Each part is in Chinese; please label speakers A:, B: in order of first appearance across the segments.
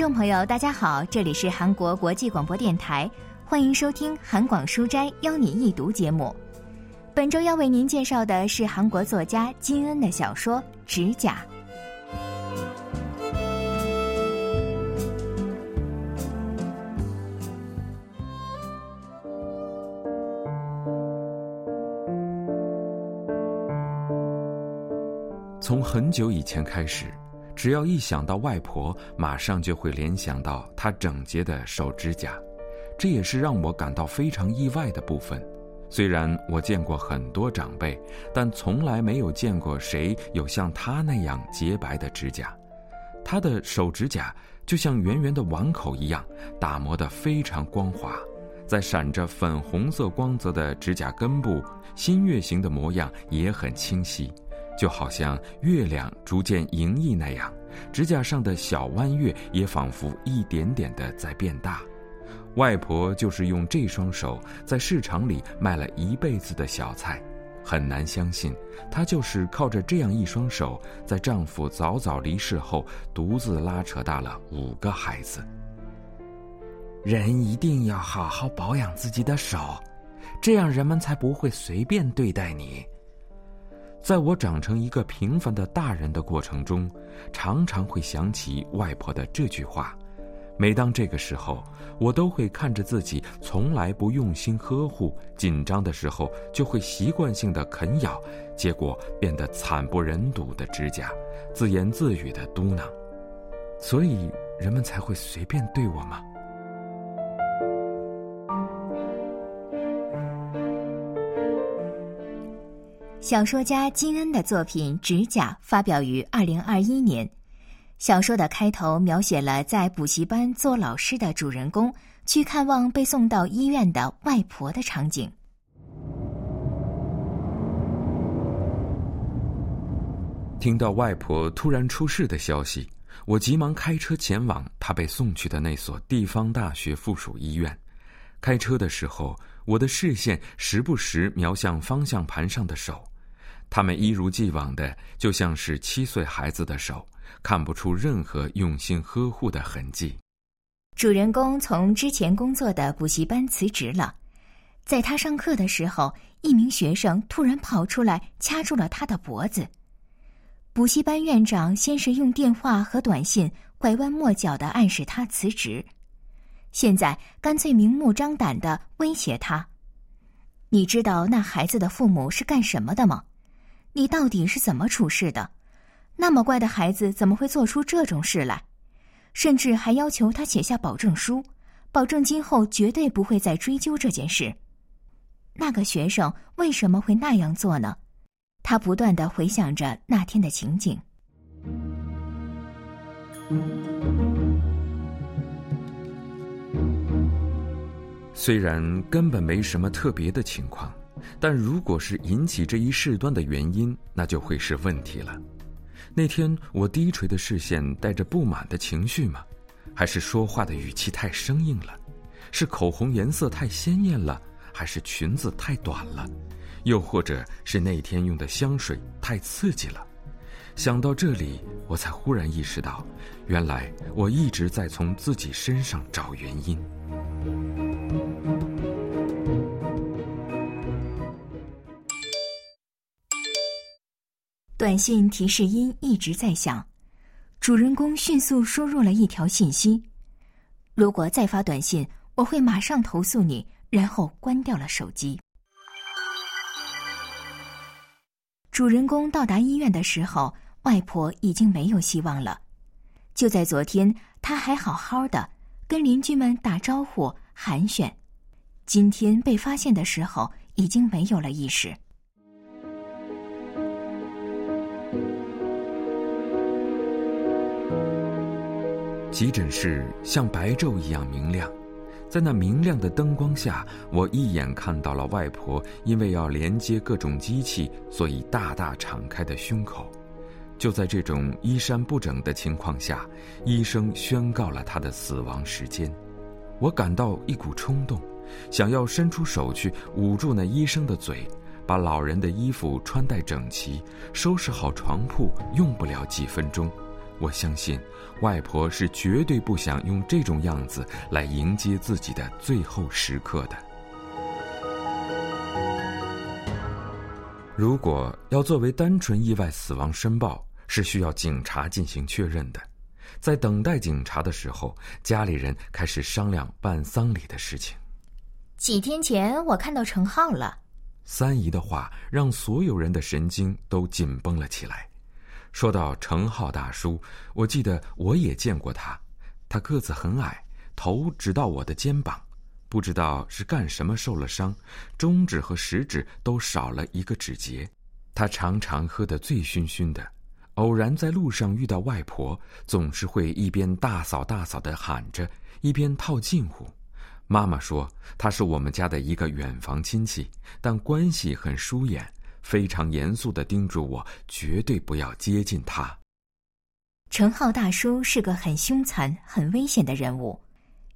A: 众朋友，大家好，这里是韩国国际广播电台，欢迎收听《韩广书斋邀你一读》节目。本周要为您介绍的是韩国作家金恩的小说《指甲》。
B: 从很久以前开始。只要一想到外婆，马上就会联想到她整洁的手指甲，这也是让我感到非常意外的部分。虽然我见过很多长辈，但从来没有见过谁有像她那样洁白的指甲。她的手指甲就像圆圆的碗口一样，打磨得非常光滑，在闪着粉红色光泽的指甲根部，新月形的模样也很清晰。就好像月亮逐渐盈溢那样，指甲上的小弯月也仿佛一点点的在变大。外婆就是用这双手在市场里卖了一辈子的小菜，很难相信，她就是靠着这样一双手，在丈夫早早离世后，独自拉扯大了五个孩子。
C: 人一定要好好保养自己的手，这样人们才不会随便对待你。
B: 在我长成一个平凡的大人的过程中，常常会想起外婆的这句话。每当这个时候，我都会看着自己从来不用心呵护、紧张的时候就会习惯性的啃咬，结果变得惨不忍睹的指甲，自言自语的嘟囔：“所以人们才会随便对我吗？”
A: 小说家金恩的作品《指甲》发表于二零二一年。小说的开头描写了在补习班做老师的主人公去看望被送到医院的外婆的场景。
B: 听到外婆突然出事的消息，我急忙开车前往她被送去的那所地方大学附属医院。开车的时候，我的视线时不时瞄向方向盘上的手。他们一如既往的，就像是七岁孩子的手，看不出任何用心呵护的痕迹。
A: 主人公从之前工作的补习班辞职了，在他上课的时候，一名学生突然跑出来掐住了他的脖子。补习班院长先是用电话和短信拐弯抹角的暗示他辞职，现在干脆明目张胆的威胁他：“你知道那孩子的父母是干什么的吗？”你到底是怎么处事的？那么乖的孩子怎么会做出这种事来？甚至还要求他写下保证书，保证今后绝对不会再追究这件事。那个学生为什么会那样做呢？他不断的回想着那天的情景。
B: 虽然根本没什么特别的情况。但如果是引起这一事端的原因，那就会是问题了。那天我低垂的视线带着不满的情绪吗？还是说话的语气太生硬了？是口红颜色太鲜艳了？还是裙子太短了？又或者是那天用的香水太刺激了？想到这里，我才忽然意识到，原来我一直在从自己身上找原因。
A: 短信提示音一直在响，主人公迅速输入了一条信息：“如果再发短信，我会马上投诉你。”然后关掉了手机。主人公到达医院的时候，外婆已经没有希望了。就在昨天，他还好好的跟邻居们打招呼寒暄，今天被发现的时候，已经没有了意识。
B: 急诊室像白昼一样明亮，在那明亮的灯光下，我一眼看到了外婆因为要连接各种机器，所以大大敞开的胸口。就在这种衣衫不整的情况下，医生宣告了她的死亡时间。我感到一股冲动，想要伸出手去捂住那医生的嘴，把老人的衣服穿戴整齐，收拾好床铺。用不了几分钟。我相信，外婆是绝对不想用这种样子来迎接自己的最后时刻的。如果要作为单纯意外死亡申报，是需要警察进行确认的。在等待警察的时候，家里人开始商量办丧礼的事情。
A: 几天前，我看到程浩了。
B: 三姨的话让所有人的神经都紧绷了起来。说到程浩大叔，我记得我也见过他，他个子很矮，头直到我的肩膀，不知道是干什么受了伤，中指和食指都少了一个指节。他常常喝得醉醺醺的，偶然在路上遇到外婆，总是会一边大嫂大嫂的喊着，一边套近乎。妈妈说他是我们家的一个远房亲戚，但关系很疏远。非常严肃的叮嘱我，绝对不要接近他。
A: 程浩大叔是个很凶残、很危险的人物。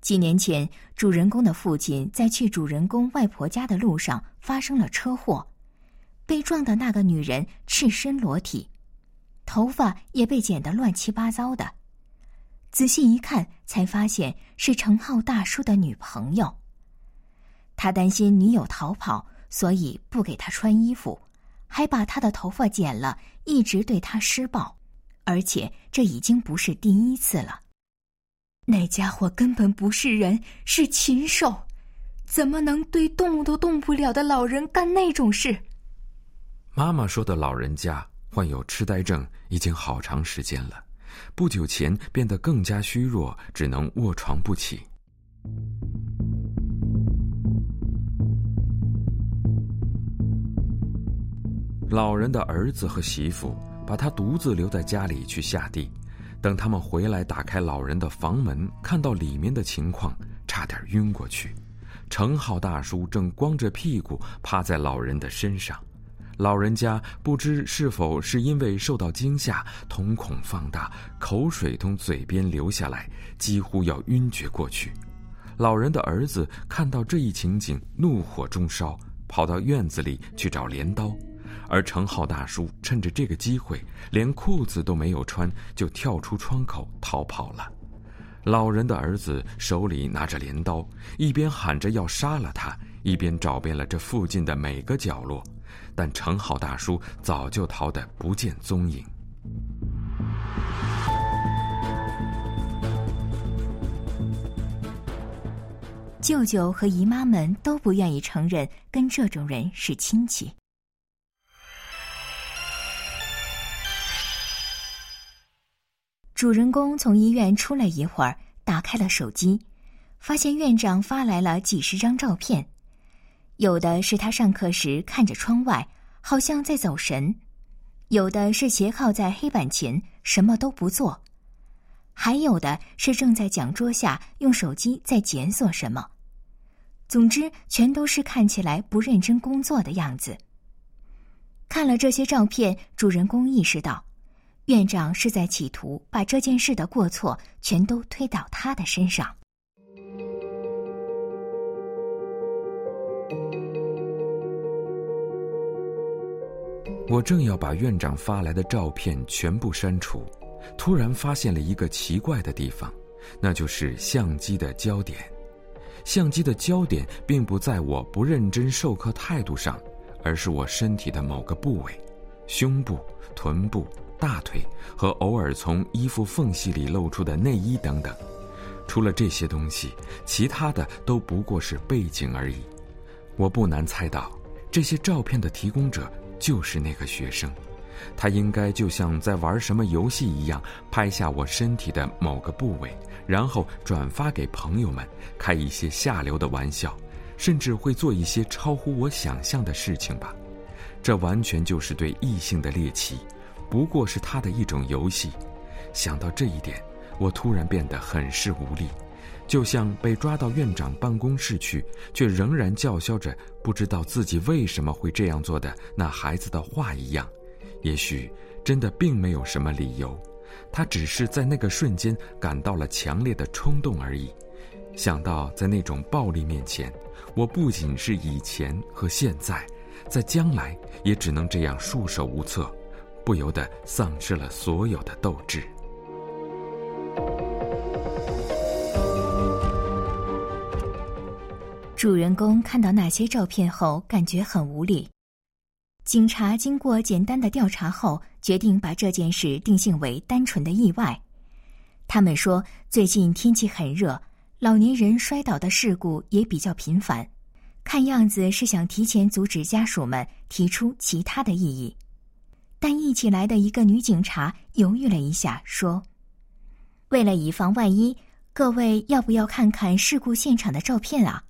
A: 几年前，主人公的父亲在去主人公外婆家的路上发生了车祸，被撞的那个女人赤身裸体，头发也被剪得乱七八糟的。仔细一看，才发现是程浩大叔的女朋友。他担心女友逃跑，所以不给她穿衣服。还把他的头发剪了，一直对他施暴，而且这已经不是第一次了。那家伙根本不是人，是禽兽，怎么能对动都动不了的老人干那种事？
B: 妈妈说的老人家患有痴呆症已经好长时间了，不久前变得更加虚弱，只能卧床不起。老人的儿子和媳妇把他独自留在家里去下地，等他们回来打开老人的房门，看到里面的情况，差点晕过去。程浩大叔正光着屁股趴在老人的身上，老人家不知是否是因为受到惊吓，瞳孔放大，口水从嘴边流下来，几乎要晕厥过去。老人的儿子看到这一情景，怒火中烧，跑到院子里去找镰刀。而程浩大叔趁着这个机会，连裤子都没有穿，就跳出窗口逃跑了。老人的儿子手里拿着镰刀，一边喊着要杀了他，一边找遍了这附近的每个角落，但程浩大叔早就逃得不见踪影。
A: 舅舅和姨妈们都不愿意承认跟这种人是亲戚。主人公从医院出来一会儿，打开了手机，发现院长发来了几十张照片，有的是他上课时看着窗外，好像在走神；有的是斜靠在黑板前什么都不做；还有的是正在讲桌下用手机在检索什么。总之，全都是看起来不认真工作的样子。看了这些照片，主人公意识到。院长是在企图把这件事的过错全都推到他的身上。
B: 我正要把院长发来的照片全部删除，突然发现了一个奇怪的地方，那就是相机的焦点。相机的焦点并不在我不认真授课态度上，而是我身体的某个部位，胸部、臀部。大腿和偶尔从衣服缝隙里露出的内衣等等，除了这些东西，其他的都不过是背景而已。我不难猜到，这些照片的提供者就是那个学生，他应该就像在玩什么游戏一样，拍下我身体的某个部位，然后转发给朋友们，开一些下流的玩笑，甚至会做一些超乎我想象的事情吧。这完全就是对异性的猎奇。不过是他的一种游戏。想到这一点，我突然变得很是无力，就像被抓到院长办公室去，却仍然叫嚣着不知道自己为什么会这样做的那孩子的话一样。也许真的并没有什么理由，他只是在那个瞬间感到了强烈的冲动而已。想到在那种暴力面前，我不仅是以前和现在，在将来也只能这样束手无策。不由得丧失了所有的斗志。
A: 主人公看到那些照片后感觉很无力。警察经过简单的调查后决定把这件事定性为单纯的意外。他们说最近天气很热老年人摔倒的事故也比较频繁。看样子是想提前阻止家属们提出其他的异议。但一起来的一个女警察犹豫了一下，说：“为了以防万一，各位要不要看看事故现场的照片啊？”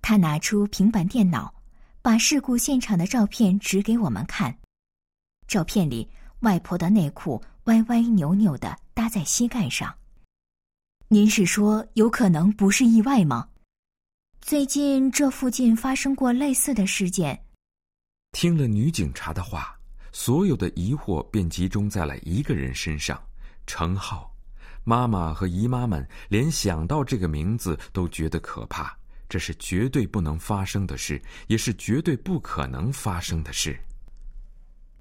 A: 他拿出平板电脑。把事故现场的照片指给我们看，照片里外婆的内裤歪歪扭扭的搭在膝盖上。您是说有可能不是意外吗？最近这附近发生过类似的事件。
B: 听了女警察的话，所有的疑惑便集中在了一个人身上——程浩。妈妈和姨妈们连想到这个名字都觉得可怕。这是绝对不能发生的事，也是绝对不可能发生的事。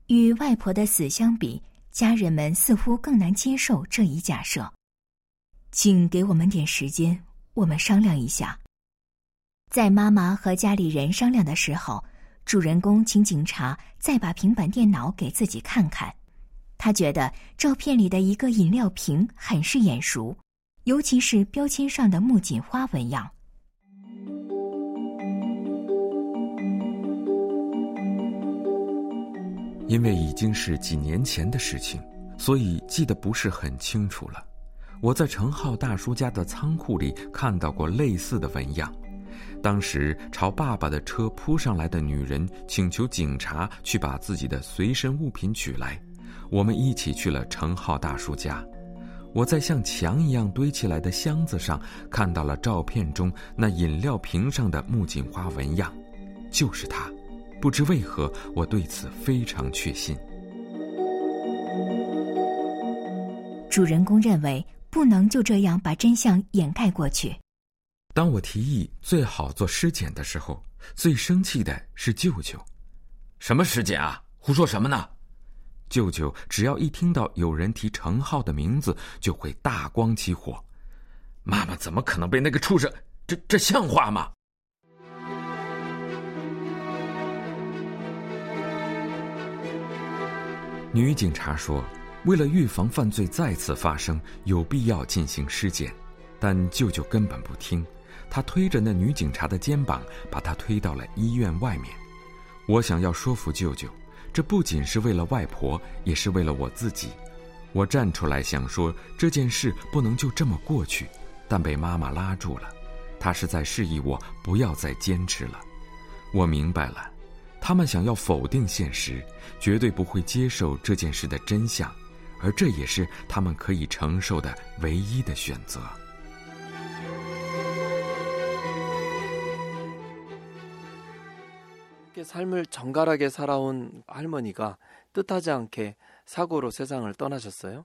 A: 与外婆的死相比，家人们似乎更难接受这一假设。请给我们点时间，我们商量一下。在妈妈和家里人商量的时候，主人公请警察再把平板电脑给自己看看。他觉得照片里的一个饮料瓶很是眼熟，尤其是标签上的木槿花纹样。
B: 因为已经是几年前的事情，所以记得不是很清楚了。我在程浩大叔家的仓库里看到过类似的纹样。当时朝爸爸的车扑上来的女人请求警察去把自己的随身物品取来，我们一起去了程浩大叔家。我在像墙一样堆起来的箱子上看到了照片中那饮料瓶上的木槿花纹样，就是它。不知为何，我对此非常确信。
A: 主人公认为不能就这样把真相掩盖过去。
B: 当我提议最好做尸检的时候，最生气的是舅舅。
C: 什么尸检啊？胡说什么呢？
B: 舅舅只要一听到有人提程浩的名字，就会大光起火。
C: 妈妈怎么可能被那个畜生？这这像话吗？
B: 女警察说：“为了预防犯罪再次发生，有必要进行尸检。”但舅舅根本不听，他推着那女警察的肩膀，把她推到了医院外面。我想要说服舅舅，这不仅是为了外婆，也是为了我自己。我站出来想说这件事不能就这么过去，但被妈妈拉住了。她是在示意我不要再坚持了。我明白了。他们想要否定现实，绝对不会接受这件事的真相，而这也是他们可以承受的唯一的选择。
D: 삶을정갈하게살아온할머니가뜻하지않게사고로세상을떠나셨어요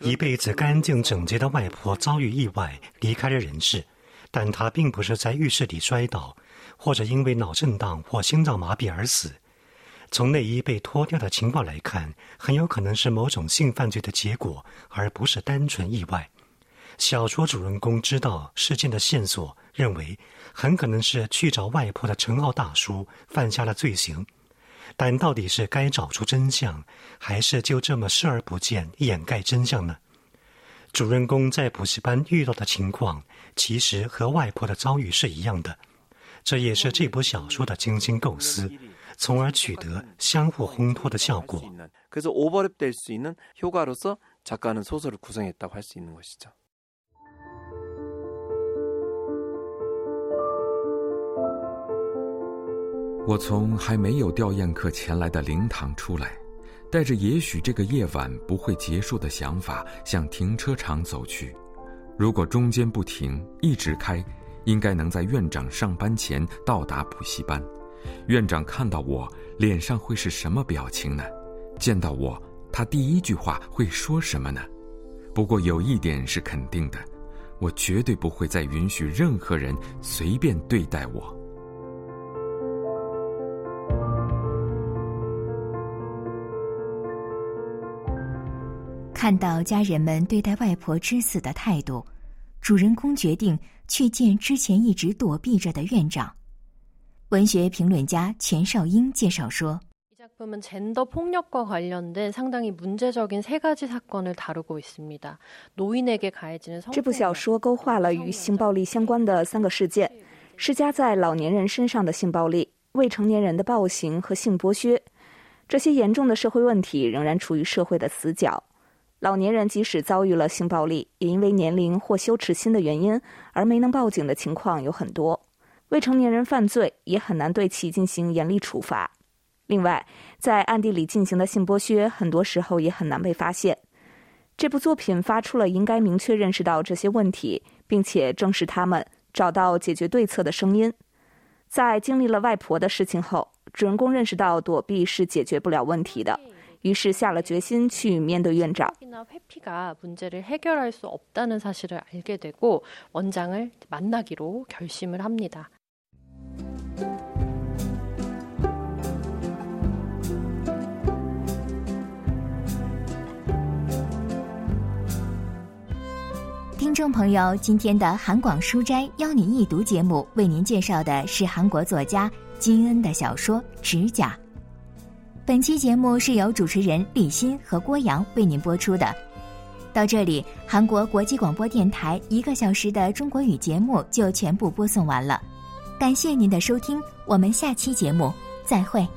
E: 一辈子干净整洁的外婆遭遇意外离开了人世，但她并不是在浴室里摔倒。或者因为脑震荡或心脏麻痹而死，从内衣被脱掉的情况来看，很有可能是某种性犯罪的结果，而不是单纯意外。 小说主人公知道事件的线索，认为很可能是去找外婆的陈浩大叔犯下了罪行，但到底是该找出真相，还是就这么视而不见掩盖真相呢？主人公在补习班遇到的情况，其实和外婆的遭遇是一样的。这也是这部小说的精心构思，从而取得相互烘托的效果。
D: 그래서오버랩될수있는효과로서작가는소설을구성했다고할수있는것이죠
B: 我从还没有吊唁客前来的灵堂出来，带着也许这个夜晚不会结束的想法，向停车场走去。如果中间不停，一直开。应该能在院长上班前到达补习班。院长看到我，脸上会是什么表情呢？见到我，他第一句话会说什么呢？不过有一点是肯定的，我绝对不会再允许任何人随便对待我。
A: 看到家人们对待外婆之死的态度。 主人公决定去见之前一直躲避着的院长。文学评论家钱少英介绍说。
F: 작품은젠더폭력과관련된상당히문제적인세가지사건을다루고있습니다노인에게가해지는
G: 这部小说勾画了与性暴力相关的三个事件：施加在老年人身上的性暴力、未成年人的暴行和性剥削。这些严重的社会问题仍然处于社会的死角。 老年人即使遭遇了性暴力，也因为年龄或羞耻心的原因而没能报警的情况有很多。未成年人犯罪也很难对其进行严厉处罚。另外，在暗地里进行的性剥削，很多时候也很难被发现。这部作品发出了应该明确认识到这些问题，并且正视他们，找到解决对策的声音。在经历了外婆的事情后，主人公认识到躲避是解决不了问题的，于是下了决心去面对院长。
A: 听众朋友，今天的韩广书斋邀您一读节目，为您介绍的是韩国作家金恩的小说《指甲》。本期节目是由主持人李欣和郭阳为您播出的。到这里，韩国国际广播电台一个小时的中国语节目就全部播送完了。感谢您的收听，我们下期节目再会。